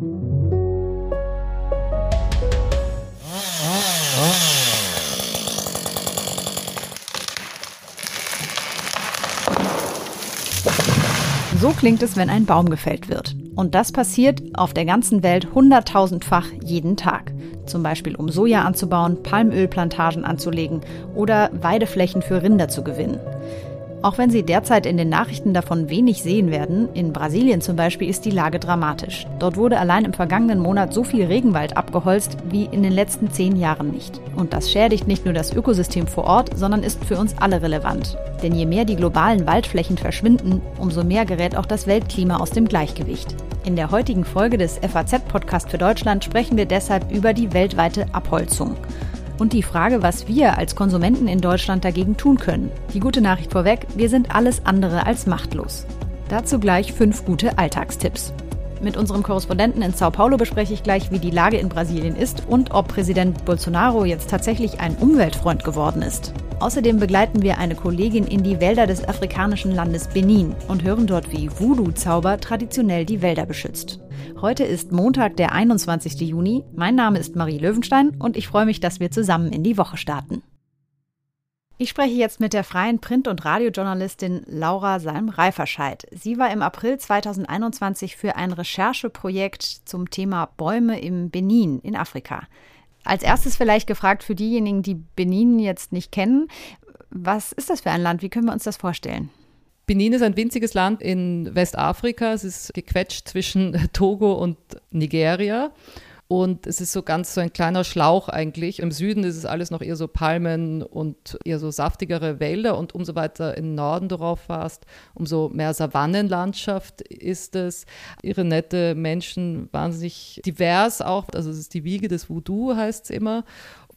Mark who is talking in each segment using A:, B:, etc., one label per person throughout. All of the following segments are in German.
A: So klingt es, wenn ein Baum gefällt wird. Und das passiert auf der ganzen Welt hunderttausendfach jeden Tag. Zum Beispiel um Soja anzubauen, Palmölplantagen anzulegen oder Weideflächen für Rinder zu gewinnen. Auch wenn Sie derzeit in den Nachrichten davon wenig sehen werden, in Brasilien zum Beispiel ist die Lage dramatisch. Dort wurde allein im vergangenen Monat so viel Regenwald abgeholzt wie in den letzten zehn Jahren nicht. Und das schädigt nicht nur das Ökosystem vor Ort, sondern ist für uns alle relevant. Denn je mehr die globalen Waldflächen verschwinden, umso mehr gerät auch das Weltklima aus dem Gleichgewicht. In der heutigen Folge des FAZ-Podcast für Deutschland sprechen wir deshalb über die weltweite Abholzung. Und die Frage, was wir als Konsumenten in Deutschland dagegen tun können. Die gute Nachricht vorweg, wir sind alles andere als machtlos. Dazu gleich fünf gute Alltagstipps. Mit unserem Korrespondenten in Sao Paulo bespreche ich gleich, wie die Lage in Brasilien ist und ob Präsident Bolsonaro jetzt tatsächlich ein Umweltfreund geworden ist. Außerdem begleiten wir eine Kollegin in die Wälder des afrikanischen Landes Benin und hören dort, wie Voodoo-Zauber traditionell die Wälder beschützt. Heute ist Montag, der 21. Juni. Mein Name ist Marie Löwenstein und ich freue mich, dass wir zusammen in die Woche starten. Ich spreche jetzt mit der freien Print- und Radiojournalistin Laura Salm-Reiferscheid. Sie war im April 2021 für ein Rechercheprojekt zum Thema Bäume im Benin in Afrika. Als erstes vielleicht gefragt für diejenigen, die Benin jetzt nicht kennen, was ist das für ein Land? Wie können wir uns das vorstellen?
B: Benin ist ein winziges Land in Westafrika. Es ist gequetscht zwischen Togo und Nigeria. Und es ist so ganz so ein kleiner Schlauch eigentlich. Im Süden ist es alles noch eher so Palmen und eher so saftigere Wälder. Und umso weiter den Norden du rauf fährst, umso mehr Savannenlandschaft ist es. Ihre nette Menschen, wahnsinnig divers auch. Also es ist die Wiege des Voodoo, heißt es immer.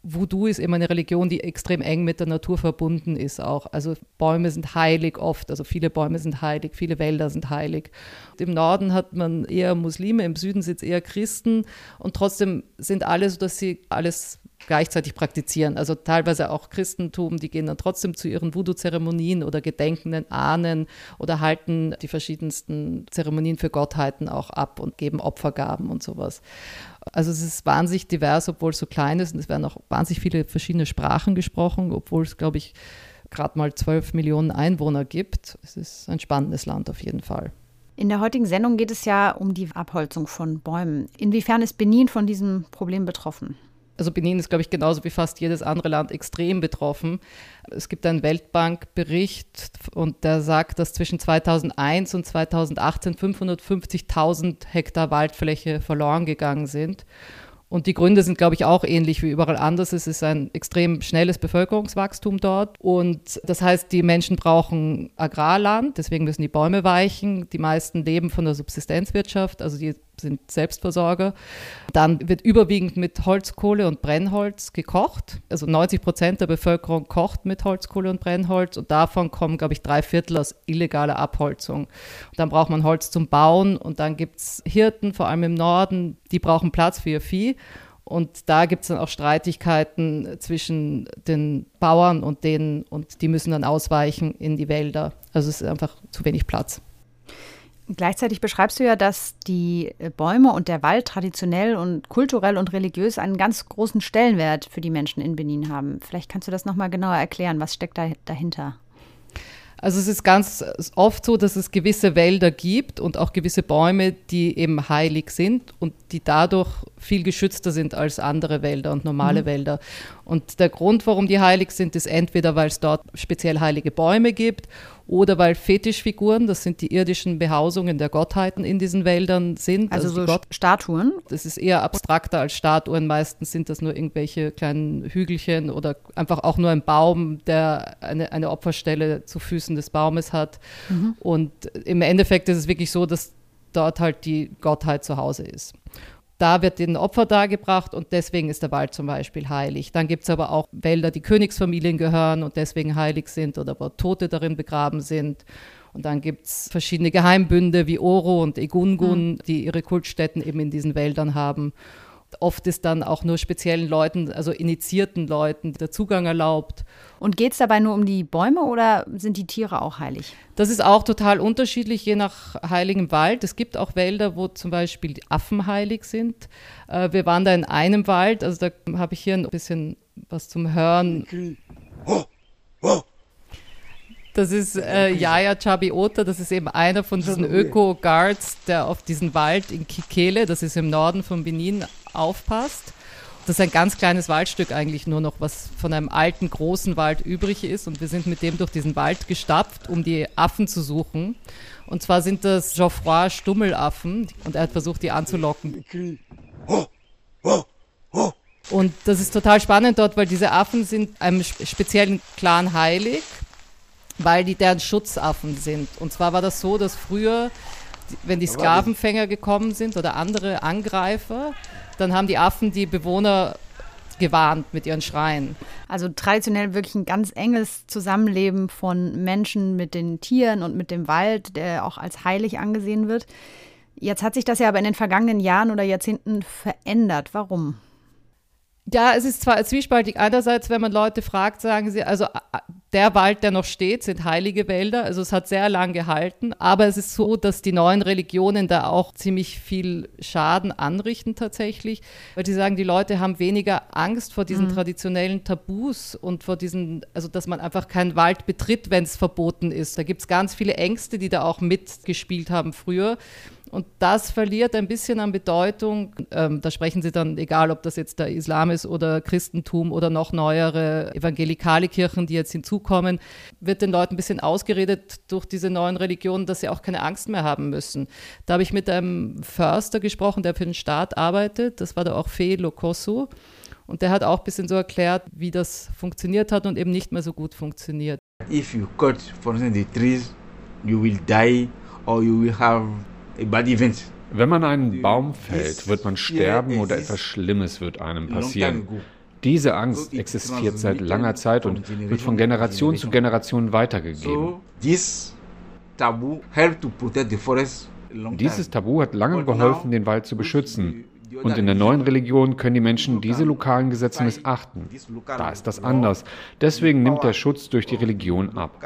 B: Voodoo ist immer eine Religion, die extrem eng mit der Natur verbunden ist auch. Also Bäume sind heilig oft, also viele Bäume sind heilig, viele Wälder sind heilig. Und Im Norden hat man eher Muslime, im Süden sind es eher Christen und trotzdem sind alle so, dass sie alles gleichzeitig praktizieren. Also teilweise auch Christentum, die gehen dann trotzdem zu ihren Voodoo-Zeremonien oder gedenkenden Ahnen oder halten die verschiedensten Zeremonien für Gottheiten auch ab und geben Opfergaben und sowas. Also es ist wahnsinnig divers, obwohl es so klein ist und es werden auch wahnsinnig viele verschiedene Sprachen gesprochen, obwohl es, glaube ich, gerade mal 12 Millionen Einwohner gibt. Es ist ein spannendes Land auf jeden Fall.
A: In der heutigen Sendung geht es ja um die Abholzung von Bäumen. Inwiefern ist Benin von diesem Problem betroffen?
B: Also Benin ist, glaube ich, genauso wie fast jedes andere Land extrem betroffen. Es gibt einen Weltbankbericht und der sagt, dass zwischen 2001 und 2018 550.000 Hektar Waldfläche verloren gegangen sind. Und die Gründe sind, glaube ich, auch ähnlich wie überall anders. Es ist ein extrem schnelles Bevölkerungswachstum dort. Und das heißt, die Menschen brauchen Agrarland, deswegen müssen die Bäume weichen. Die meisten leben von der Subsistenzwirtschaft, also die sind Selbstversorger. Dann wird überwiegend mit Holzkohle und Brennholz gekocht. Also 90 Prozent der Bevölkerung kocht mit Holzkohle und Brennholz und davon kommen, glaube ich, drei Viertel aus illegaler Abholzung. Und dann braucht man Holz zum Bauen und dann gibt es Hirten, vor allem im Norden, die brauchen Platz für ihr Vieh. Und da gibt es dann auch Streitigkeiten zwischen den Bauern und denen und die müssen dann ausweichen in die Wälder. Also es ist einfach zu wenig Platz.
A: Gleichzeitig beschreibst du ja, dass die äh, Bäume und der Wald traditionell und kulturell und religiös einen ganz großen Stellenwert für die Menschen in Benin haben. Vielleicht kannst du das nochmal genauer erklären. Was steckt da dahinter?
B: Also es ist ganz oft so, dass es gewisse Wälder gibt und auch gewisse Bäume, die eben heilig sind und die dadurch viel geschützter sind als andere Wälder und normale mhm. Wälder. Und der Grund, warum die heilig sind, ist entweder, weil es dort speziell heilige Bäume gibt oder weil Fetischfiguren, das sind die irdischen Behausungen der Gottheiten in diesen Wäldern sind.
A: Also, also so Gott Statuen?
B: Das ist eher abstrakter als Statuen. Meistens sind das nur irgendwelche kleinen Hügelchen oder einfach auch nur ein Baum, der eine, eine Opferstelle zu Füßen des Baumes hat. Mhm. Und im Endeffekt ist es wirklich so, dass dort halt die Gottheit zu Hause ist. Da wird ein Opfer dargebracht und deswegen ist der Wald zum Beispiel heilig. Dann gibt es aber auch Wälder, die Königsfamilien gehören und deswegen heilig sind oder wo Tote darin begraben sind. Und dann gibt es verschiedene Geheimbünde wie Oro und Egungun, mhm. die ihre Kultstätten eben in diesen Wäldern haben. Oft ist dann auch nur speziellen Leuten, also initiierten Leuten, der Zugang erlaubt.
A: Und geht es dabei nur um die Bäume oder sind die Tiere auch heilig?
B: Das ist auch total unterschiedlich, je nach heiligem Wald. Es gibt auch Wälder, wo zum Beispiel Affen heilig sind. Äh, wir waren da in einem Wald, also da habe ich hier ein bisschen was zum Hören. Das ist äh, Yaya Chabiota, das ist eben einer von diesen Öko-Guards, der auf diesen Wald in Kikele, das ist im Norden von Benin, aufpasst. Das ist ein ganz kleines Waldstück eigentlich nur noch, was von einem alten, großen Wald übrig ist. Und wir sind mit dem durch diesen Wald gestapft, um die Affen zu suchen. Und zwar sind das Geoffroy Stummelaffen und er hat versucht, die anzulocken. Und das ist total spannend dort, weil diese Affen sind einem speziellen Clan heilig weil die deren Schutzaffen sind. Und zwar war das so, dass früher, wenn die Sklavenfänger gekommen sind oder andere Angreifer, dann haben die Affen die Bewohner gewarnt mit ihren Schreien.
A: Also traditionell wirklich ein ganz enges Zusammenleben von Menschen mit den Tieren und mit dem Wald, der auch als heilig angesehen wird. Jetzt hat sich das ja aber in den vergangenen Jahren oder Jahrzehnten verändert. Warum?
B: Ja, es ist zwar zwiespaltig. Einerseits, wenn man Leute fragt, sagen sie, also der Wald, der noch steht, sind heilige Wälder. Also es hat sehr lang gehalten. Aber es ist so, dass die neuen Religionen da auch ziemlich viel Schaden anrichten tatsächlich. Weil sie sagen, die Leute haben weniger Angst vor diesen mhm. traditionellen Tabus und vor diesen, also dass man einfach keinen Wald betritt, wenn es verboten ist. Da gibt es ganz viele Ängste, die da auch mitgespielt haben früher. Und das verliert ein bisschen an Bedeutung. Ähm, da sprechen Sie dann, egal ob das jetzt der Islam ist oder Christentum oder noch neuere evangelikale Kirchen, die jetzt hinzukommen, wird den Leuten ein bisschen ausgeredet durch diese neuen Religionen, dass sie auch keine Angst mehr haben müssen. Da habe ich mit einem Förster gesprochen, der für den Staat arbeitet. Das war der Orfe Lokosu. Und der hat auch ein bisschen so erklärt, wie das funktioniert hat und eben nicht mehr so gut funktioniert.
C: If you cut, for instance, the trees, you will die or you will have
D: wenn man einen Baum fällt, wird man sterben oder etwas Schlimmes wird einem passieren. Diese Angst existiert seit langer Zeit und wird von Generation zu Generation weitergegeben. Dieses Tabu hat lange geholfen, den Wald zu beschützen. Und in der neuen Religion können die Menschen diese lokalen Gesetze missachten. Da ist das anders. Deswegen nimmt der Schutz durch die Religion ab.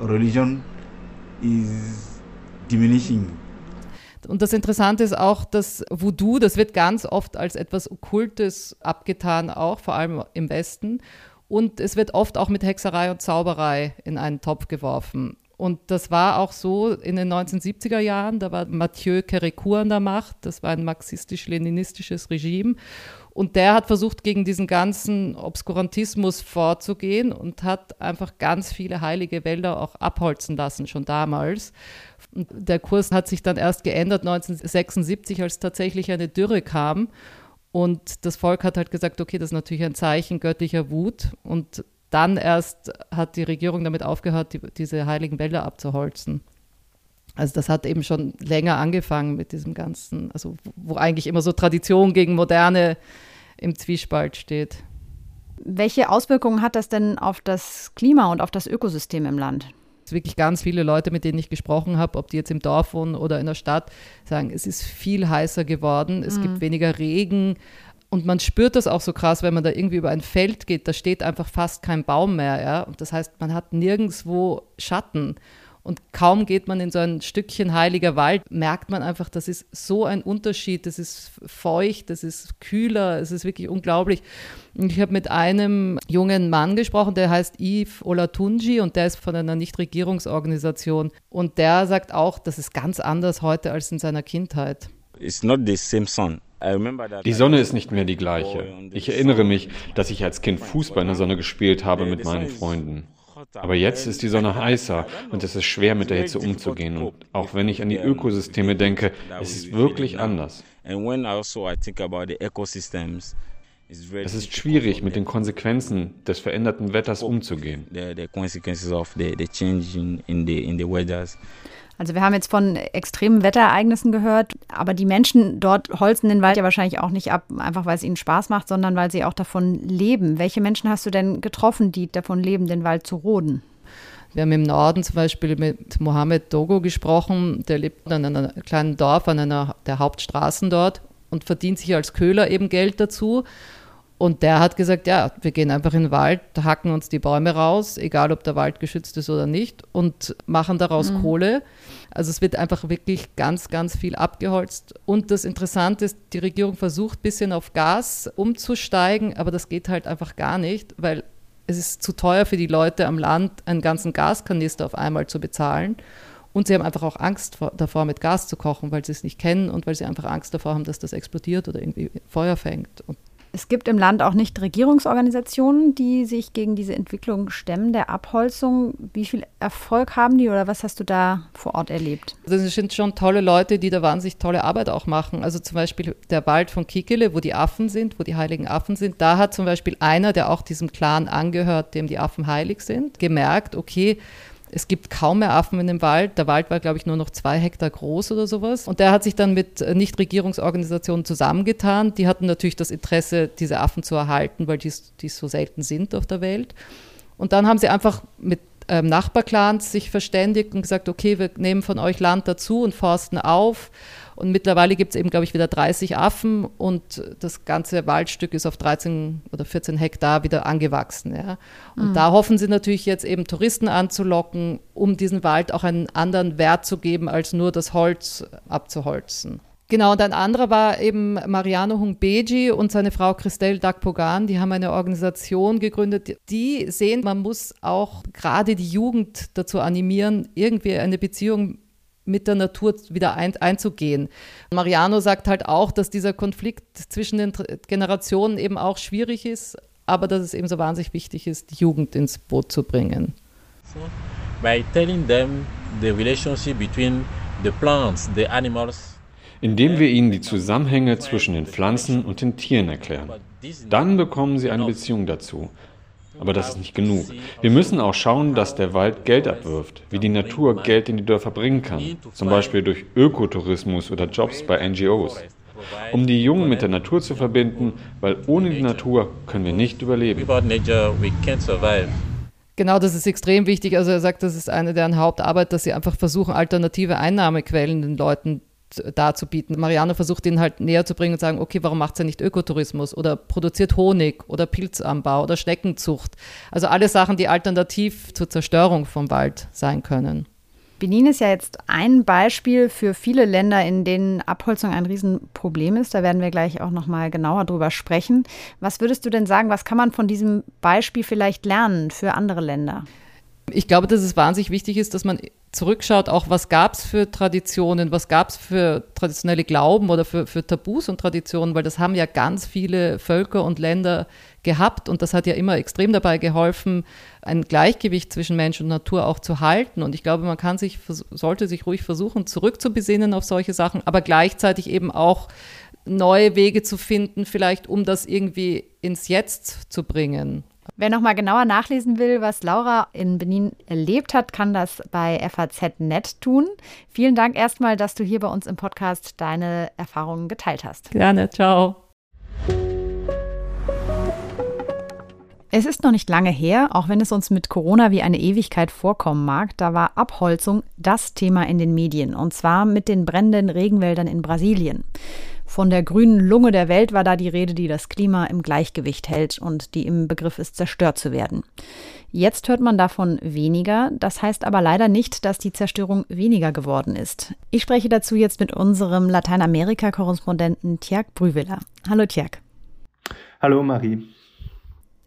D: Religion
B: is diminishing. Und das Interessante ist auch, dass Voodoo, das wird ganz oft als etwas Okkultes abgetan, auch vor allem im Westen. Und es wird oft auch mit Hexerei und Zauberei in einen Topf geworfen. Und das war auch so in den 1970er Jahren, da war Mathieu Kérécourt an der Macht, das war ein marxistisch-leninistisches Regime. Und der hat versucht, gegen diesen ganzen Obskurantismus vorzugehen und hat einfach ganz viele heilige Wälder auch abholzen lassen, schon damals. Und der Kurs hat sich dann erst geändert 1976, als tatsächlich eine Dürre kam. Und das Volk hat halt gesagt, okay, das ist natürlich ein Zeichen göttlicher Wut. Und dann erst hat die Regierung damit aufgehört, die, diese heiligen Wälder abzuholzen. Also das hat eben schon länger angefangen mit diesem ganzen, also wo eigentlich immer so Tradition gegen Moderne im Zwiespalt steht.
A: Welche Auswirkungen hat das denn auf das Klima und auf das Ökosystem im Land?
B: Wirklich ganz viele Leute, mit denen ich gesprochen habe, ob die jetzt im Dorf wohnen oder in der Stadt, sagen, es ist viel heißer geworden, es mhm. gibt weniger Regen. Und man spürt das auch so krass, wenn man da irgendwie über ein Feld geht, da steht einfach fast kein Baum mehr. Ja? Und das heißt, man hat nirgendwo Schatten. Und kaum geht man in so ein Stückchen heiliger Wald, merkt man einfach, das ist so ein Unterschied. Das ist feucht, das ist kühler, es ist wirklich unglaublich. Und ich habe mit einem jungen Mann gesprochen, der heißt Yves Olatunji und der ist von einer Nichtregierungsorganisation. Und der sagt auch, das ist ganz anders heute als in seiner Kindheit.
D: It's not the same sun. Die Sonne ist nicht mehr die gleiche. Ich erinnere mich, dass ich als Kind Fußball in der Sonne gespielt habe mit meinen Freunden. Aber jetzt ist die Sonne heißer und es ist schwer mit der Hitze umzugehen. Und auch wenn ich an die Ökosysteme denke, es ist wirklich anders. Also es ist schwierig, mit den Konsequenzen des veränderten Wetters umzugehen.
A: Also wir haben jetzt von extremen Wetterereignissen gehört, aber die Menschen dort holzen den Wald ja wahrscheinlich auch nicht ab, einfach weil es ihnen Spaß macht, sondern weil sie auch davon leben. Welche Menschen hast du denn getroffen, die davon leben, den Wald zu roden?
B: Wir haben im Norden zum Beispiel mit Mohammed Dogo gesprochen, der lebt in einem kleinen Dorf an einer der Hauptstraßen dort und verdient sich als Köhler eben Geld dazu. Und der hat gesagt, ja, wir gehen einfach in den Wald, hacken uns die Bäume raus, egal ob der Wald geschützt ist oder nicht, und machen daraus mhm. Kohle. Also es wird einfach wirklich ganz, ganz viel abgeholzt. Und das Interessante ist, die Regierung versucht ein bisschen auf Gas umzusteigen, aber das geht halt einfach gar nicht, weil es ist zu teuer für die Leute am Land, einen ganzen Gaskanister auf einmal zu bezahlen. Und sie haben einfach auch Angst vor, davor, mit Gas zu kochen, weil sie es nicht kennen und weil sie einfach Angst davor haben, dass das explodiert oder irgendwie Feuer fängt. Und
A: es gibt im Land auch nicht Regierungsorganisationen, die sich gegen diese Entwicklung stemmen, der Abholzung. Wie viel Erfolg haben die oder was hast du da vor Ort erlebt?
B: Das sind schon tolle Leute, die da wahnsinnig tolle Arbeit auch machen. Also zum Beispiel der Wald von Kikele, wo die Affen sind, wo die heiligen Affen sind. Da hat zum Beispiel einer, der auch diesem Clan angehört, dem die Affen heilig sind, gemerkt, okay, es gibt kaum mehr Affen in dem Wald. Der Wald war, glaube ich, nur noch zwei Hektar groß oder sowas. Und der hat sich dann mit äh, Nichtregierungsorganisationen zusammengetan. Die hatten natürlich das Interesse, diese Affen zu erhalten, weil die, die so selten sind auf der Welt. Und dann haben sie einfach mit ähm, Nachbarclans sich verständigt und gesagt, okay, wir nehmen von euch Land dazu und forsten auf und mittlerweile gibt es eben, glaube ich, wieder 30 Affen und das ganze Waldstück ist auf 13 oder 14 Hektar wieder angewachsen. Ja. Und mhm. da hoffen sie natürlich jetzt eben Touristen anzulocken, um diesen Wald auch einen anderen Wert zu geben, als nur das Holz abzuholzen. Genau, und ein anderer war eben Mariano Hungbeji und seine Frau Christelle Dagpogan. Die haben eine Organisation gegründet. Die sehen, man muss auch gerade die Jugend dazu animieren, irgendwie eine Beziehung mit der Natur wieder ein, einzugehen. Mariano sagt halt auch, dass dieser Konflikt zwischen den Generationen eben auch schwierig ist, aber dass es eben so wahnsinnig wichtig ist, die Jugend ins Boot zu bringen.
E: By telling them the relationship between the plants, the animals,
D: indem wir ihnen die Zusammenhänge zwischen den Pflanzen und den Tieren erklären. Dann bekommen sie eine Beziehung dazu. Aber das ist nicht genug. Wir müssen auch schauen, dass der Wald Geld abwirft, wie die Natur Geld in die Dörfer bringen kann, zum Beispiel durch Ökotourismus oder Jobs bei NGOs, um die Jungen mit der Natur zu verbinden, weil ohne die Natur können wir nicht überleben.
B: Genau, das ist extrem wichtig. Also er sagt, das ist eine deren Hauptarbeit, dass sie einfach versuchen, alternative Einnahmequellen den Leuten darzubieten. Mariano versucht ihn halt näher zu bringen und sagen, okay, warum macht er nicht Ökotourismus oder produziert Honig oder Pilzanbau oder Schneckenzucht? Also alle Sachen, die alternativ zur Zerstörung vom Wald sein können.
A: Benin ist ja jetzt ein Beispiel für viele Länder, in denen Abholzung ein Riesenproblem ist. Da werden wir gleich auch noch mal genauer drüber sprechen. Was würdest du denn sagen, was kann man von diesem Beispiel vielleicht lernen für andere Länder?
B: Ich glaube, dass es wahnsinnig wichtig ist, dass man zurückschaut, auch was gab es für Traditionen, was gab es für traditionelle Glauben oder für, für Tabus und Traditionen, weil das haben ja ganz viele Völker und Länder gehabt und das hat ja immer extrem dabei geholfen, ein Gleichgewicht zwischen Mensch und Natur auch zu halten. Und ich glaube, man kann sich, sollte sich ruhig versuchen, zurückzubesinnen auf solche Sachen, aber gleichzeitig eben auch neue Wege zu finden, vielleicht um das irgendwie ins Jetzt zu bringen.
A: Wer nochmal genauer nachlesen will, was Laura in Benin erlebt hat, kann das bei FAZ.net tun. Vielen Dank erstmal, dass du hier bei uns im Podcast deine Erfahrungen geteilt hast.
B: Gerne, ciao.
A: Es ist noch nicht lange her, auch wenn es uns mit Corona wie eine Ewigkeit vorkommen mag, da war Abholzung das Thema in den Medien, und zwar mit den brennenden Regenwäldern in Brasilien. Von der grünen Lunge der Welt war da die Rede, die das Klima im Gleichgewicht hält und die im Begriff ist, zerstört zu werden. Jetzt hört man davon weniger. Das heißt aber leider nicht, dass die Zerstörung weniger geworden ist. Ich spreche dazu jetzt mit unserem Lateinamerika-Korrespondenten Tjerk Brüwiller. Hallo Tjerk.
F: Hallo Marie.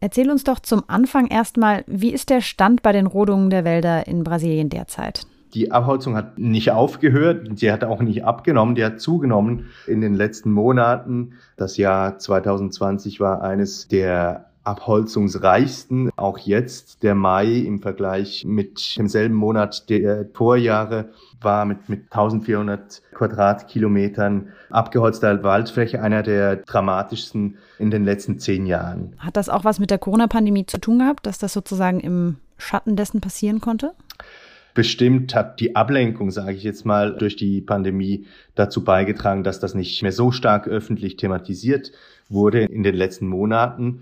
A: Erzähl uns doch zum Anfang erstmal, wie ist der Stand bei den Rodungen der Wälder in Brasilien derzeit?
F: Die Abholzung hat nicht aufgehört, sie hat auch nicht abgenommen, die hat zugenommen in den letzten Monaten. Das Jahr 2020 war eines der abholzungsreichsten. Auch jetzt der Mai im Vergleich mit demselben Monat der Vorjahre war mit, mit 1400 Quadratkilometern abgeholzter Waldfläche einer der dramatischsten in den letzten zehn Jahren.
A: Hat das auch was mit der Corona-Pandemie zu tun gehabt, dass das sozusagen im Schatten dessen passieren konnte?
F: Bestimmt hat die Ablenkung, sage ich jetzt mal, durch die Pandemie dazu beigetragen, dass das nicht mehr so stark öffentlich thematisiert wurde in den letzten Monaten.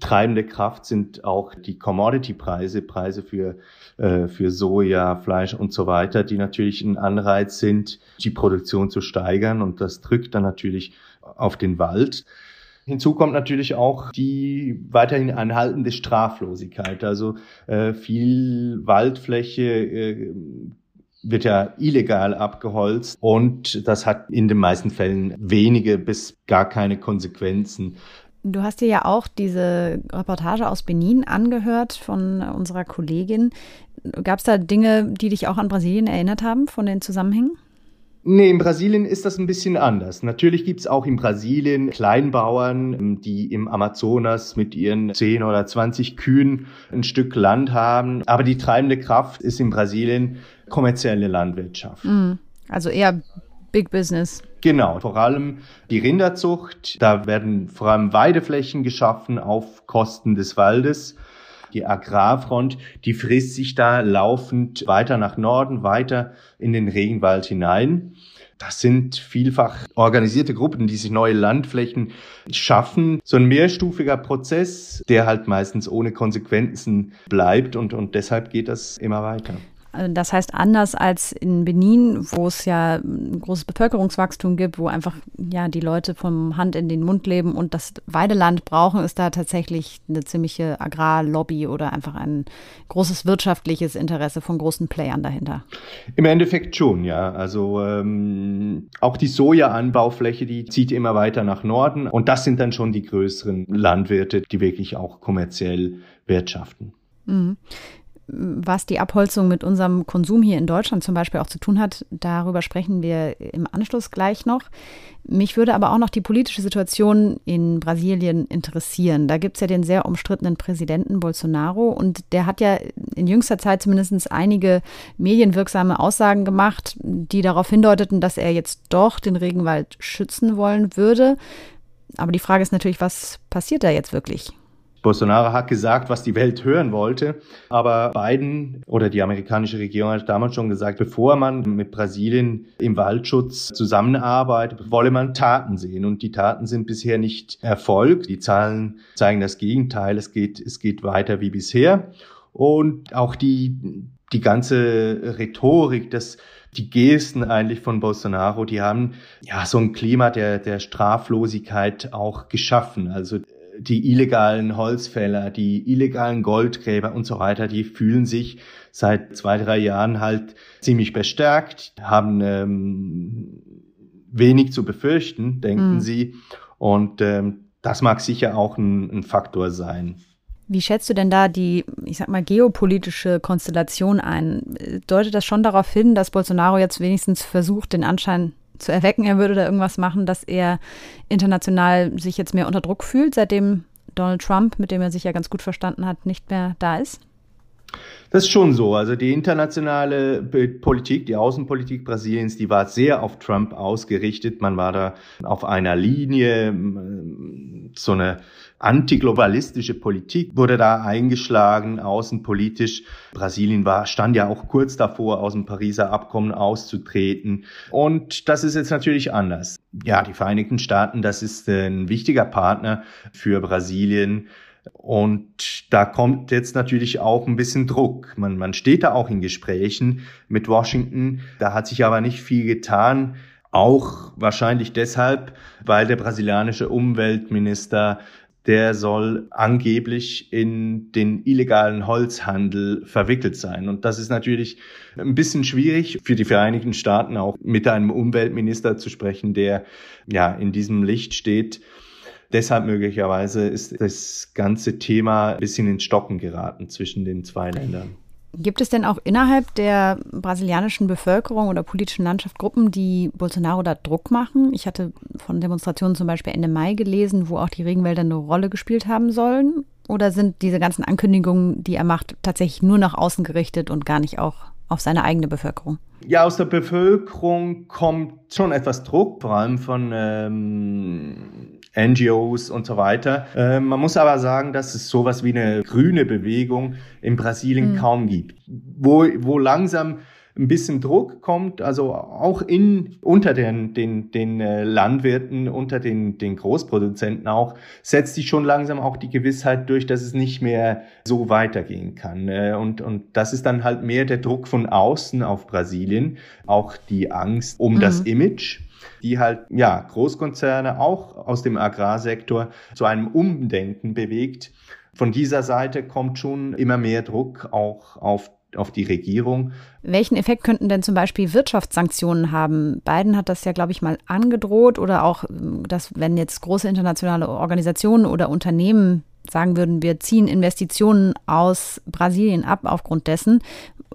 F: Treibende Kraft sind auch die Commodity-Preise, Preise für, äh, für Soja, Fleisch und so weiter, die natürlich ein Anreiz sind, die Produktion zu steigern. Und das drückt dann natürlich auf den Wald. Hinzu kommt natürlich auch die weiterhin anhaltende Straflosigkeit. Also äh, viel Waldfläche äh, wird ja illegal abgeholzt und das hat in den meisten Fällen wenige bis gar keine Konsequenzen.
A: Du hast dir ja auch diese Reportage aus Benin angehört von unserer Kollegin. Gab es da Dinge, die dich auch an Brasilien erinnert haben von den Zusammenhängen?
F: Nee, in Brasilien ist das ein bisschen anders. Natürlich gibt's auch in Brasilien Kleinbauern, die im Amazonas mit ihren 10 oder 20 Kühen ein Stück Land haben. Aber die treibende Kraft ist in Brasilien kommerzielle Landwirtschaft.
A: Mhm. Also eher Big Business.
F: Genau, vor allem die Rinderzucht. Da werden vor allem Weideflächen geschaffen auf Kosten des Waldes. Die Agrarfront, die frisst sich da laufend weiter nach Norden, weiter in den Regenwald hinein. Das sind vielfach organisierte Gruppen, die sich neue Landflächen schaffen. So ein mehrstufiger Prozess, der halt meistens ohne Konsequenzen bleibt und, und deshalb geht das immer weiter.
A: Also das heißt, anders als in Benin, wo es ja ein großes Bevölkerungswachstum gibt, wo einfach ja die Leute vom Hand in den Mund leben und das Weideland brauchen, ist da tatsächlich eine ziemliche Agrarlobby oder einfach ein großes wirtschaftliches Interesse von großen Playern dahinter.
F: Im Endeffekt schon, ja. Also ähm, auch die Sojaanbaufläche, die zieht immer weiter nach Norden und das sind dann schon die größeren Landwirte, die wirklich auch kommerziell wirtschaften.
A: Was die Abholzung mit unserem Konsum hier in Deutschland zum Beispiel auch zu tun hat, darüber sprechen wir im Anschluss gleich noch. Mich würde aber auch noch die politische Situation in Brasilien interessieren. Da gibt es ja den sehr umstrittenen Präsidenten Bolsonaro und der hat ja in jüngster Zeit zumindest einige medienwirksame Aussagen gemacht, die darauf hindeuteten, dass er jetzt doch den Regenwald schützen wollen würde. Aber die Frage ist natürlich, was passiert da jetzt wirklich?
F: Bolsonaro hat gesagt, was die Welt hören wollte. Aber Biden oder die amerikanische Regierung hat damals schon gesagt, bevor man mit Brasilien im Waldschutz zusammenarbeitet, wolle man Taten sehen. Und die Taten sind bisher nicht erfolgt. Die Zahlen zeigen das Gegenteil. Es geht, es geht weiter wie bisher. Und auch die, die ganze Rhetorik, das, die Gesten eigentlich von Bolsonaro, die haben ja so ein Klima der, der Straflosigkeit auch geschaffen. Also die illegalen Holzfäller, die illegalen Goldgräber und so weiter, die fühlen sich seit zwei, drei Jahren halt ziemlich bestärkt, haben ähm, wenig zu befürchten, denken mhm. sie. Und ähm, das mag sicher auch ein, ein Faktor sein.
A: Wie schätzt du denn da die, ich sag mal, geopolitische Konstellation ein? Deutet das schon darauf hin, dass Bolsonaro jetzt wenigstens versucht, den Anschein zu erwecken, er würde da irgendwas machen, dass er international sich jetzt mehr unter Druck fühlt, seitdem Donald Trump, mit dem er sich ja ganz gut verstanden hat, nicht mehr da ist?
F: Das ist schon so. Also die internationale Politik, die Außenpolitik Brasiliens, die war sehr auf Trump ausgerichtet. Man war da auf einer Linie, so eine antiglobalistische Politik wurde da eingeschlagen, außenpolitisch. Brasilien war, stand ja auch kurz davor, aus dem Pariser Abkommen auszutreten. Und das ist jetzt natürlich anders. Ja, die Vereinigten Staaten, das ist ein wichtiger Partner für Brasilien. Und da kommt jetzt natürlich auch ein bisschen Druck. Man, man steht da auch in Gesprächen mit Washington. Da hat sich aber nicht viel getan. Auch wahrscheinlich deshalb, weil der brasilianische Umweltminister der soll angeblich in den illegalen Holzhandel verwickelt sein. Und das ist natürlich ein bisschen schwierig für die Vereinigten Staaten auch mit einem Umweltminister zu sprechen, der ja in diesem Licht steht. Deshalb möglicherweise ist das ganze Thema ein bisschen ins Stocken geraten zwischen den zwei Ländern.
A: Gibt es denn auch innerhalb der brasilianischen Bevölkerung oder politischen Landschaft Gruppen, die Bolsonaro da Druck machen? Ich hatte von Demonstrationen zum Beispiel Ende Mai gelesen, wo auch die Regenwälder eine Rolle gespielt haben sollen. Oder sind diese ganzen Ankündigungen, die er macht, tatsächlich nur nach außen gerichtet und gar nicht auch auf seine eigene Bevölkerung?
F: Ja, aus der Bevölkerung kommt schon etwas Druck, vor allem von ähm, NGOs und so weiter. Äh, man muss aber sagen, dass es sowas wie eine grüne Bewegung in Brasilien mhm. kaum gibt, wo, wo langsam ein bisschen Druck kommt, also auch in, unter den, den, den äh, Landwirten, unter den, den Großproduzenten auch, setzt sich schon langsam auch die Gewissheit durch, dass es nicht mehr so weitergehen kann. Äh, und, und das ist dann halt mehr der Druck von außen auf Brasilien, auch die Angst um mhm. das Image die halt, ja, Großkonzerne auch aus dem Agrarsektor zu einem Umdenken bewegt. Von dieser Seite kommt schon immer mehr Druck auch auf auf die Regierung.
A: Welchen Effekt könnten denn zum Beispiel Wirtschaftssanktionen haben? Biden hat das ja, glaube ich, mal angedroht oder auch, dass wenn jetzt große internationale Organisationen oder Unternehmen sagen würden, wir ziehen Investitionen aus Brasilien ab aufgrund dessen,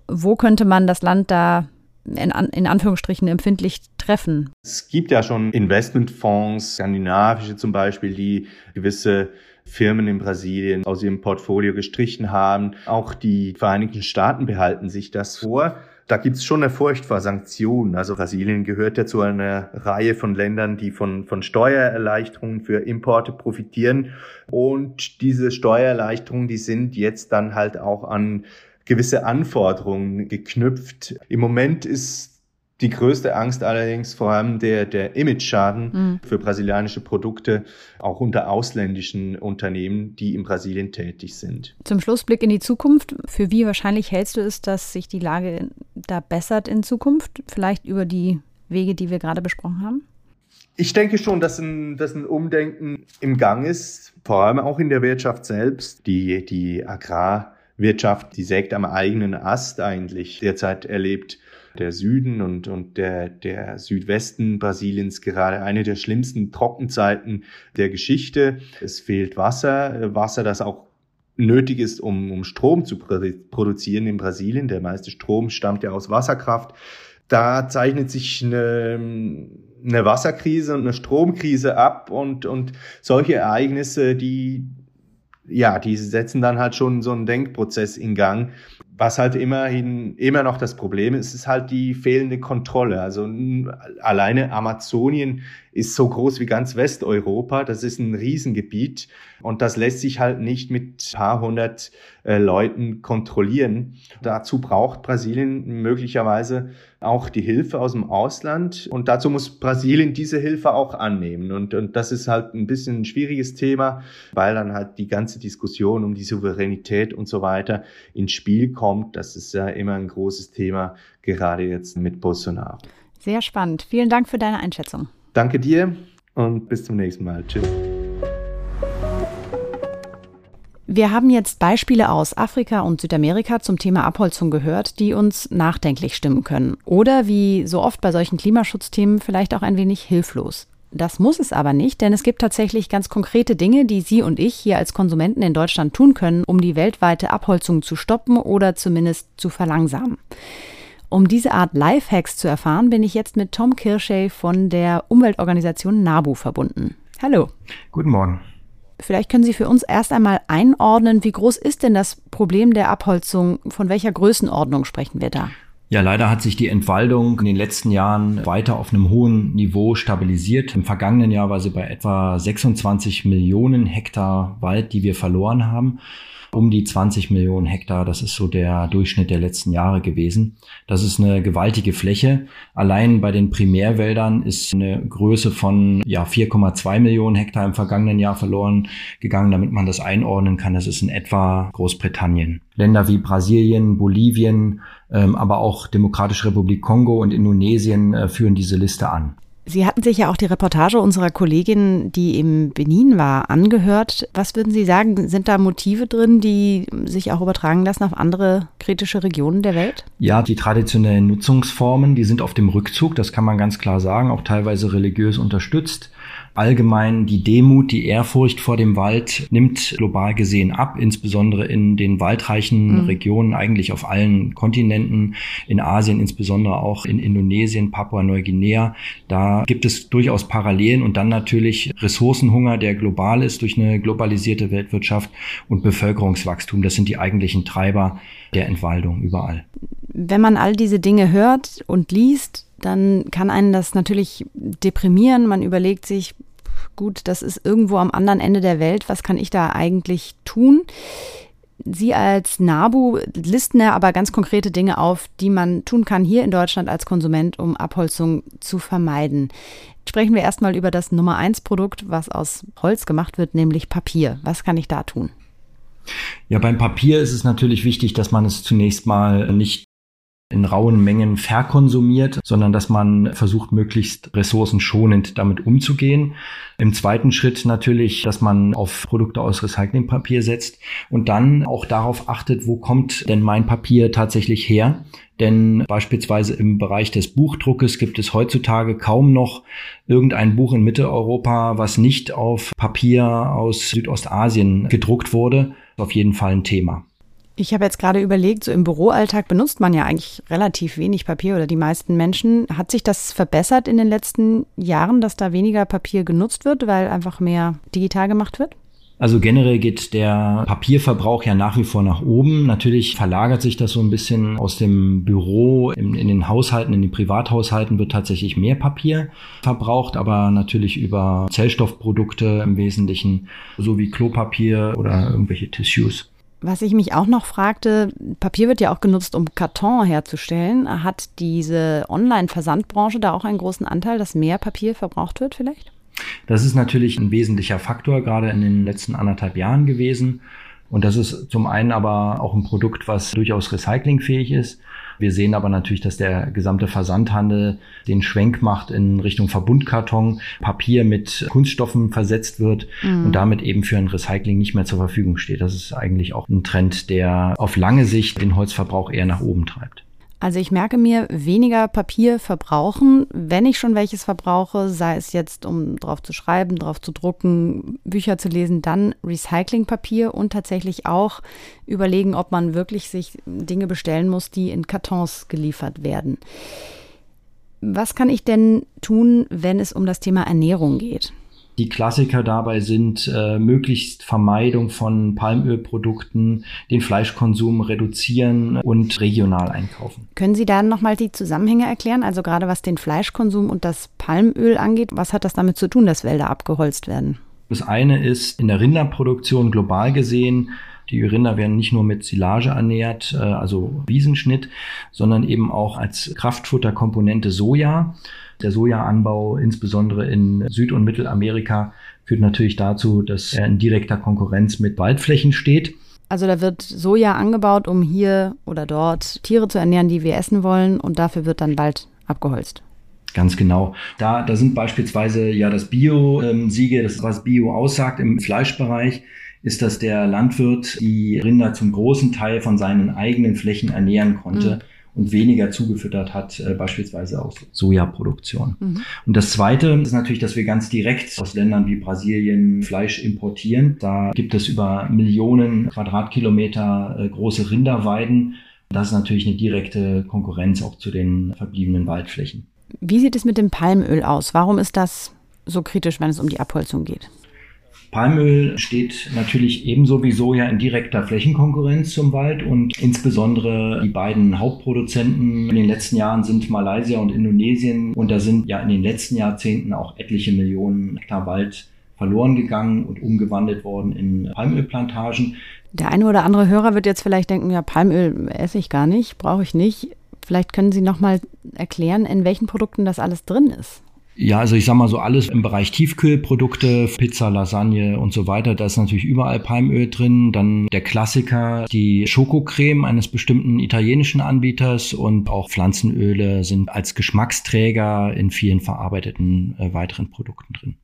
A: wo könnte man das Land da in, in Anführungsstrichen empfindlich treffen?
F: Es gibt ja schon Investmentfonds, skandinavische zum Beispiel, die gewisse Firmen in Brasilien aus ihrem Portfolio gestrichen haben. Auch die Vereinigten Staaten behalten sich das vor. Da gibt's schon eine Furcht vor Sanktionen. Also Brasilien gehört ja zu einer Reihe von Ländern, die von, von Steuererleichterungen für Importe profitieren. Und diese Steuererleichterungen, die sind jetzt dann halt auch an gewisse Anforderungen geknüpft. Im Moment ist die größte Angst allerdings vor allem der, der Image-Schaden mhm. für brasilianische Produkte, auch unter ausländischen Unternehmen, die in Brasilien tätig sind.
A: Zum Schlussblick in die Zukunft. Für wie wahrscheinlich hältst du es, dass sich die Lage da bessert in Zukunft? Vielleicht über die Wege, die wir gerade besprochen haben?
F: Ich denke schon, dass ein, dass ein Umdenken im Gang ist, vor allem auch in der Wirtschaft selbst. Die, die Agrarwirtschaft, die sägt am eigenen Ast eigentlich. Derzeit erlebt der Süden und, und der, der Südwesten Brasiliens gerade eine der schlimmsten Trockenzeiten der Geschichte. Es fehlt Wasser, Wasser, das auch nötig ist, um, um Strom zu produzieren in Brasilien. Der meiste Strom stammt ja aus Wasserkraft. Da zeichnet sich eine, eine Wasserkrise und eine Stromkrise ab und, und solche Ereignisse, die ja, die setzen dann halt schon so einen Denkprozess in Gang, was halt immerhin immer noch das Problem ist, ist halt die fehlende Kontrolle. Also alleine Amazonien ist so groß wie ganz Westeuropa. Das ist ein Riesengebiet und das lässt sich halt nicht mit paar hundert äh, Leuten kontrollieren. Dazu braucht Brasilien möglicherweise auch die Hilfe aus dem Ausland und dazu muss Brasilien diese Hilfe auch annehmen. Und, und das ist halt ein bisschen ein schwieriges Thema, weil dann halt die ganze Diskussion um die Souveränität und so weiter ins Spiel kommt. Das ist ja immer ein großes Thema, gerade jetzt mit Bolsonaro.
A: Sehr spannend. Vielen Dank für deine Einschätzung.
F: Danke dir und bis zum nächsten Mal. Tschüss.
A: Wir haben jetzt Beispiele aus Afrika und Südamerika zum Thema Abholzung gehört, die uns nachdenklich stimmen können. Oder wie so oft bei solchen Klimaschutzthemen vielleicht auch ein wenig hilflos. Das muss es aber nicht, denn es gibt tatsächlich ganz konkrete Dinge, die Sie und ich hier als Konsumenten in Deutschland tun können, um die weltweite Abholzung zu stoppen oder zumindest zu verlangsamen. Um diese Art Lifehacks zu erfahren, bin ich jetzt mit Tom Kirschey von der Umweltorganisation NABU verbunden. Hallo.
G: Guten Morgen.
A: Vielleicht können Sie für uns erst einmal einordnen, wie groß ist denn das Problem der Abholzung? Von welcher Größenordnung sprechen wir da?
G: Ja, leider hat sich die Entwaldung in den letzten Jahren weiter auf einem hohen Niveau stabilisiert. Im vergangenen Jahr war sie bei etwa 26 Millionen Hektar Wald, die wir verloren haben um die 20 Millionen Hektar. Das ist so der Durchschnitt der letzten Jahre gewesen. Das ist eine gewaltige Fläche. Allein bei den Primärwäldern ist eine Größe von ja, 4,2 Millionen Hektar im vergangenen Jahr verloren gegangen, damit man das einordnen kann. Das ist in etwa Großbritannien. Länder wie Brasilien, Bolivien, ähm, aber auch Demokratische Republik Kongo und Indonesien äh, führen diese Liste an.
A: Sie hatten sich ja auch die Reportage unserer Kollegin, die im Benin war, angehört. Was würden Sie sagen, sind da Motive drin, die sich auch übertragen lassen auf andere kritische Regionen der Welt?
G: Ja, die traditionellen Nutzungsformen, die sind auf dem Rückzug, das kann man ganz klar sagen, auch teilweise religiös unterstützt allgemein die Demut, die Ehrfurcht vor dem Wald nimmt global gesehen ab, insbesondere in den waldreichen mhm. Regionen, eigentlich auf allen Kontinenten, in Asien, insbesondere auch in Indonesien, Papua-Neuguinea. Da gibt es durchaus Parallelen und dann natürlich Ressourcenhunger, der global ist durch eine globalisierte Weltwirtschaft und Bevölkerungswachstum. Das sind die eigentlichen Treiber der Entwaldung überall.
A: Wenn man all diese Dinge hört und liest, dann kann einen das natürlich deprimieren. Man überlegt sich, gut, das ist irgendwo am anderen Ende der Welt, was kann ich da eigentlich tun? Sie als NABU listen ja aber ganz konkrete Dinge auf, die man tun kann hier in Deutschland als Konsument, um Abholzung zu vermeiden. Sprechen wir erstmal über das Nummer 1 Produkt, was aus Holz gemacht wird, nämlich Papier. Was kann ich da tun?
G: Ja, beim Papier ist es natürlich wichtig, dass man es zunächst mal nicht in rauen Mengen verkonsumiert, sondern dass man versucht, möglichst ressourcenschonend damit umzugehen. Im zweiten Schritt natürlich, dass man auf Produkte aus Recyclingpapier setzt und dann auch darauf achtet, wo kommt denn mein Papier tatsächlich her? Denn beispielsweise im Bereich des Buchdruckes gibt es heutzutage kaum noch irgendein Buch in Mitteleuropa, was nicht auf Papier aus Südostasien gedruckt wurde. Auf jeden Fall ein Thema.
A: Ich habe jetzt gerade überlegt, so im Büroalltag benutzt man ja eigentlich relativ wenig Papier oder die meisten Menschen. Hat sich das verbessert in den letzten Jahren, dass da weniger Papier genutzt wird, weil einfach mehr digital gemacht wird?
G: Also generell geht der Papierverbrauch ja nach wie vor nach oben. Natürlich verlagert sich das so ein bisschen aus dem Büro in, in, den Haushalten, in den Privathaushalten wird tatsächlich mehr Papier verbraucht, aber natürlich über Zellstoffprodukte im Wesentlichen, so wie Klopapier oder irgendwelche Tissues.
A: Was ich mich auch noch fragte, Papier wird ja auch genutzt, um Karton herzustellen. Hat diese Online-Versandbranche da auch einen großen Anteil, dass mehr Papier verbraucht wird vielleicht?
G: Das ist natürlich ein wesentlicher Faktor, gerade in den letzten anderthalb Jahren gewesen. Und das ist zum einen aber auch ein Produkt, was durchaus recyclingfähig ist. Wir sehen aber natürlich, dass der gesamte Versandhandel den Schwenk macht in Richtung Verbundkarton, Papier mit Kunststoffen versetzt wird mhm. und damit eben für ein Recycling nicht mehr zur Verfügung steht. Das ist eigentlich auch ein Trend, der auf lange Sicht den Holzverbrauch eher nach oben treibt.
A: Also ich merke mir, weniger Papier verbrauchen, wenn ich schon welches verbrauche, sei es jetzt, um drauf zu schreiben, drauf zu drucken, Bücher zu lesen, dann Recyclingpapier und tatsächlich auch überlegen, ob man wirklich sich Dinge bestellen muss, die in Kartons geliefert werden. Was kann ich denn tun, wenn es um das Thema Ernährung geht?
G: Die Klassiker dabei sind äh, möglichst Vermeidung von Palmölprodukten, den Fleischkonsum reduzieren und regional einkaufen.
A: Können Sie da nochmal die Zusammenhänge erklären? Also gerade was den Fleischkonsum und das Palmöl angeht, was hat das damit zu tun, dass Wälder abgeholzt werden?
G: Das eine ist in der Rinderproduktion global gesehen, die Rinder werden nicht nur mit Silage ernährt, äh, also Wiesenschnitt, sondern eben auch als Kraftfutterkomponente Soja. Der Sojaanbau, insbesondere in Süd- und Mittelamerika, führt natürlich dazu, dass er in direkter Konkurrenz mit Waldflächen steht.
A: Also da wird Soja angebaut, um hier oder dort Tiere zu ernähren, die wir essen wollen, und dafür wird dann Wald abgeholzt.
G: Ganz genau. Da, da sind beispielsweise ja das Bio-Siege, das was Bio aussagt im Fleischbereich, ist, dass der Landwirt die Rinder zum großen Teil von seinen eigenen Flächen ernähren konnte. Mhm und weniger zugefüttert hat, äh, beispielsweise aus Sojaproduktion. Mhm. Und das Zweite ist natürlich, dass wir ganz direkt aus Ländern wie Brasilien Fleisch importieren. Da gibt es über Millionen Quadratkilometer äh, große Rinderweiden. Das ist natürlich eine direkte Konkurrenz auch zu den verbliebenen Waldflächen.
A: Wie sieht es mit dem Palmöl aus? Warum ist das so kritisch, wenn es um die Abholzung geht?
G: Palmöl steht natürlich ebenso wie Soja in direkter Flächenkonkurrenz zum Wald und insbesondere die beiden Hauptproduzenten in den letzten Jahren sind Malaysia und Indonesien und da sind ja in den letzten Jahrzehnten auch etliche Millionen Hektar Wald verloren gegangen und umgewandelt worden in Palmölplantagen.
A: Der eine oder andere Hörer wird jetzt vielleicht denken, ja, Palmöl esse ich gar nicht, brauche ich nicht. Vielleicht können Sie noch mal erklären, in welchen Produkten das alles drin ist.
G: Ja, also ich sag mal so alles im Bereich Tiefkühlprodukte, Pizza, Lasagne und so weiter, da ist natürlich überall Palmöl drin. Dann der Klassiker, die Schokocreme eines bestimmten italienischen Anbieters und auch Pflanzenöle sind als Geschmacksträger in vielen verarbeiteten äh, weiteren Produkten drin.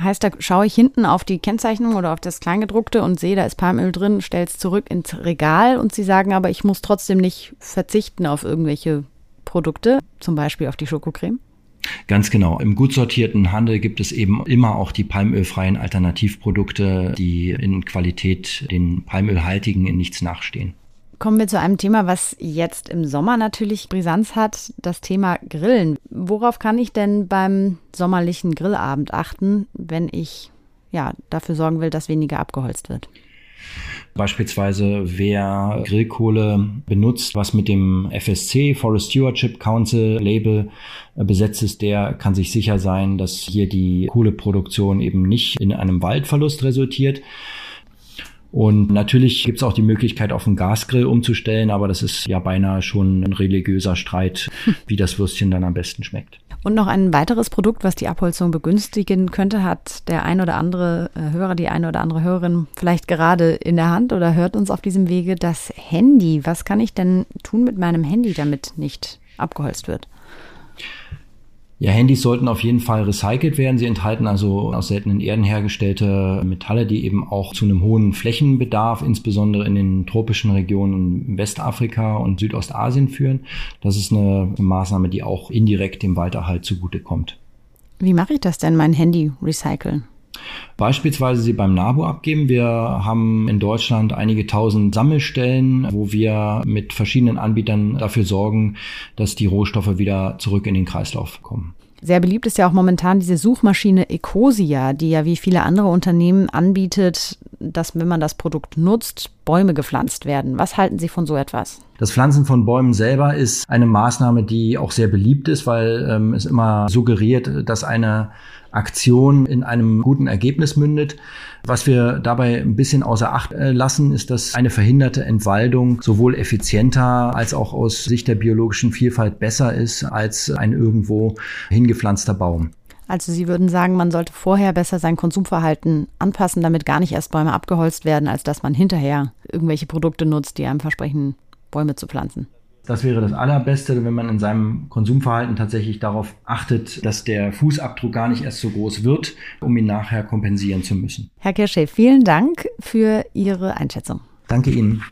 A: Heißt, da schaue ich hinten auf die Kennzeichnung oder auf das Kleingedruckte und sehe, da ist Palmöl drin, stelle es zurück ins Regal und Sie sagen aber, ich muss trotzdem nicht verzichten auf irgendwelche Produkte, zum Beispiel auf die Schokocreme?
G: Ganz genau. Im gut sortierten Handel gibt es eben immer auch die palmölfreien Alternativprodukte, die in Qualität den palmölhaltigen in nichts nachstehen.
A: Kommen wir zu einem Thema, was jetzt im Sommer natürlich Brisanz hat, das Thema Grillen. Worauf kann ich denn beim sommerlichen Grillabend achten, wenn ich ja, dafür sorgen will, dass weniger abgeholzt wird?
G: Beispielsweise wer Grillkohle benutzt, was mit dem FSC, Forest Stewardship Council Label äh, besetzt ist, der kann sich sicher sein, dass hier die Kohleproduktion eben nicht in einem Waldverlust resultiert. Und natürlich gibt es auch die Möglichkeit, auf einen Gasgrill umzustellen, aber das ist ja beinahe schon ein religiöser Streit, wie das Würstchen dann am besten schmeckt.
A: Und noch ein weiteres Produkt, was die Abholzung begünstigen könnte, hat der ein oder andere äh, Hörer, die eine oder andere Hörerin vielleicht gerade in der Hand oder hört uns auf diesem Wege das Handy. Was kann ich denn tun mit meinem Handy, damit nicht abgeholzt wird?
G: Ja, Handys sollten auf jeden Fall recycelt werden. Sie enthalten also aus seltenen Erden hergestellte Metalle, die eben auch zu einem hohen Flächenbedarf, insbesondere in den tropischen Regionen Westafrika und Südostasien führen. Das ist eine Maßnahme, die auch indirekt dem Walderhalt zugutekommt.
A: Wie mache ich das denn, mein Handy recyceln?
G: Beispielsweise sie beim NABU abgeben. Wir haben in Deutschland einige tausend Sammelstellen, wo wir mit verschiedenen Anbietern dafür sorgen, dass die Rohstoffe wieder zurück in den Kreislauf kommen.
A: Sehr beliebt ist ja auch momentan diese Suchmaschine Ecosia, die ja wie viele andere Unternehmen anbietet, dass, wenn man das Produkt nutzt, Bäume gepflanzt werden. Was halten Sie von so etwas?
G: Das Pflanzen von Bäumen selber ist eine Maßnahme, die auch sehr beliebt ist, weil ähm, es immer suggeriert, dass eine Aktion in einem guten Ergebnis mündet. Was wir dabei ein bisschen außer Acht äh, lassen, ist, dass eine verhinderte Entwaldung sowohl effizienter als auch aus Sicht der biologischen Vielfalt besser ist als ein irgendwo hingepflanzter Baum.
A: Also Sie würden sagen, man sollte vorher besser sein Konsumverhalten anpassen, damit gar nicht erst Bäume abgeholzt werden, als dass man hinterher irgendwelche Produkte nutzt, die einem versprechen, Bäume zu pflanzen.
G: Das wäre das Allerbeste, wenn man in seinem Konsumverhalten tatsächlich darauf achtet, dass der Fußabdruck gar nicht erst so groß wird, um ihn nachher kompensieren zu müssen.
A: Herr Kirschel, vielen Dank für Ihre Einschätzung.
G: Danke Ihnen.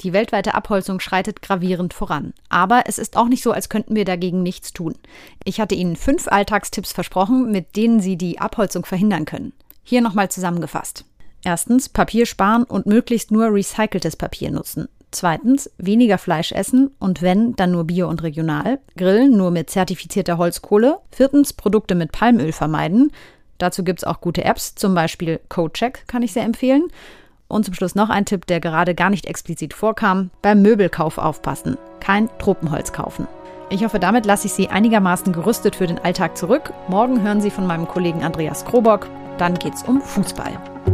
A: Die weltweite Abholzung schreitet gravierend voran. Aber es ist auch nicht so, als könnten wir dagegen nichts tun. Ich hatte Ihnen fünf Alltagstipps versprochen, mit denen Sie die Abholzung verhindern können. Hier nochmal zusammengefasst. Erstens, Papier sparen und möglichst nur recyceltes Papier nutzen. Zweitens, weniger Fleisch essen und wenn, dann nur bio und regional. Grillen nur mit zertifizierter Holzkohle. Viertens, Produkte mit Palmöl vermeiden. Dazu gibt es auch gute Apps, zum Beispiel CodeCheck kann ich sehr empfehlen. Und zum Schluss noch ein Tipp, der gerade gar nicht explizit vorkam. Beim Möbelkauf aufpassen. Kein Tropenholz kaufen. Ich hoffe, damit lasse ich Sie einigermaßen gerüstet für den Alltag zurück. Morgen hören Sie von meinem Kollegen Andreas Krobock. Dann geht's um Fußball.